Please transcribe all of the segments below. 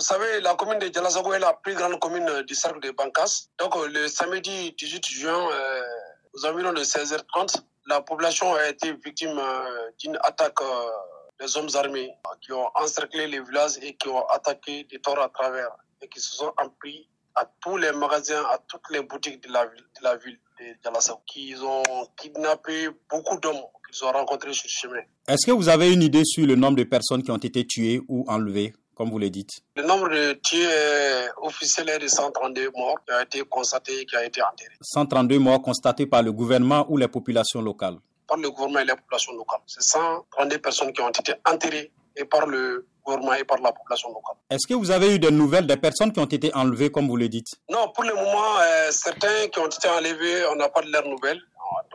Vous savez, la commune de Djalazago est la plus grande commune du cercle de Bankas. Donc, le samedi 18 juin, euh, aux environs de 16h30, la population a été victime euh, d'une attaque euh, des hommes armés qui ont encerclé les villages et qui ont attaqué des torts à travers et qui se sont empris à tous les magasins, à toutes les boutiques de la ville de, la ville de qui ont kidnappé beaucoup d'hommes qu'ils ont rencontrés sur le chemin. Est-ce que vous avez une idée sur le nombre de personnes qui ont été tuées ou enlevées? Comme vous le dites Le nombre de tués officiels est de 132 morts qui a été constaté, qui a été enterré. 132 morts constatés par le gouvernement ou les populations locales? Par le gouvernement et les populations locales. C'est 132 personnes qui ont été enterrées et par le gouvernement et par la population locale. Est-ce que vous avez eu des nouvelles des personnes qui ont été enlevées, comme vous le dites? Non, pour le moment, euh, certains qui ont été enlevés, on n'a pas de leurs nouvelles.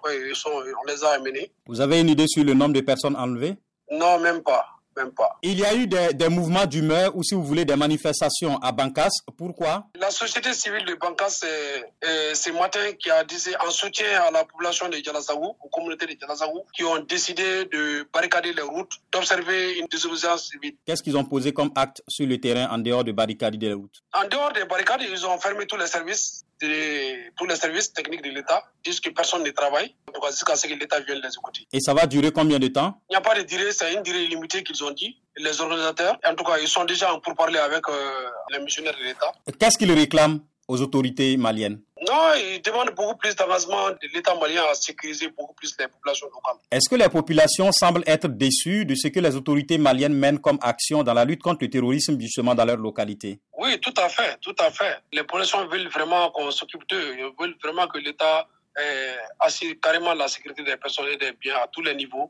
Ils sont, on les a amenés. Vous avez une idée sur le nombre de personnes enlevées? Non, même pas. Même pas. Il y a eu des, des mouvements d'humeur ou, si vous voulez, des manifestations à Bankas. Pourquoi? La société civile de Bankas, c'est ce matin qui a dit, en soutien à la population de Djalazaou, aux communautés de Djalazaou, qui ont décidé de barricader les routes, d'observer une désobéissance civile. Qu'est-ce qu'ils ont posé comme acte sur le terrain en dehors de barricader les routes? En dehors des barricades, ils ont fermé tous les services de, tous les services techniques de l'État disent que personne ne travaille jusqu'à ce que l'État vienne les écouter. Et ça va durer combien de temps? Il n'y a pas de durée, c'est une durée limitée qu'ils ont dit, les organisateurs. En tout cas, ils sont déjà en pourparlers avec euh, les missionnaires de l'État. Qu'est-ce qu'ils réclament aux autorités maliennes? Non, ils demandent beaucoup plus d'avancement de l'État malien à sécuriser beaucoup plus les populations locales. Est-ce que les populations semblent être déçues de ce que les autorités maliennes mènent comme action dans la lutte contre le terrorisme justement dans leur localité? Oui, tout à fait, tout à fait. Les populations veulent vraiment qu'on s'occupe d'eux. Ils veulent vraiment que l'État eh, assure carrément la sécurité des personnes et des biens à tous les niveaux.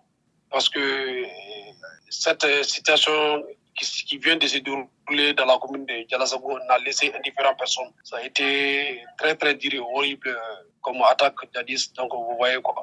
Parce que cette situation qui, qui, vient de se dérouler dans la commune de Djalazago n'a laissé indifférentes personnes. Ça a été très très dur et horrible comme attaque jadis. Donc vous voyez quoi.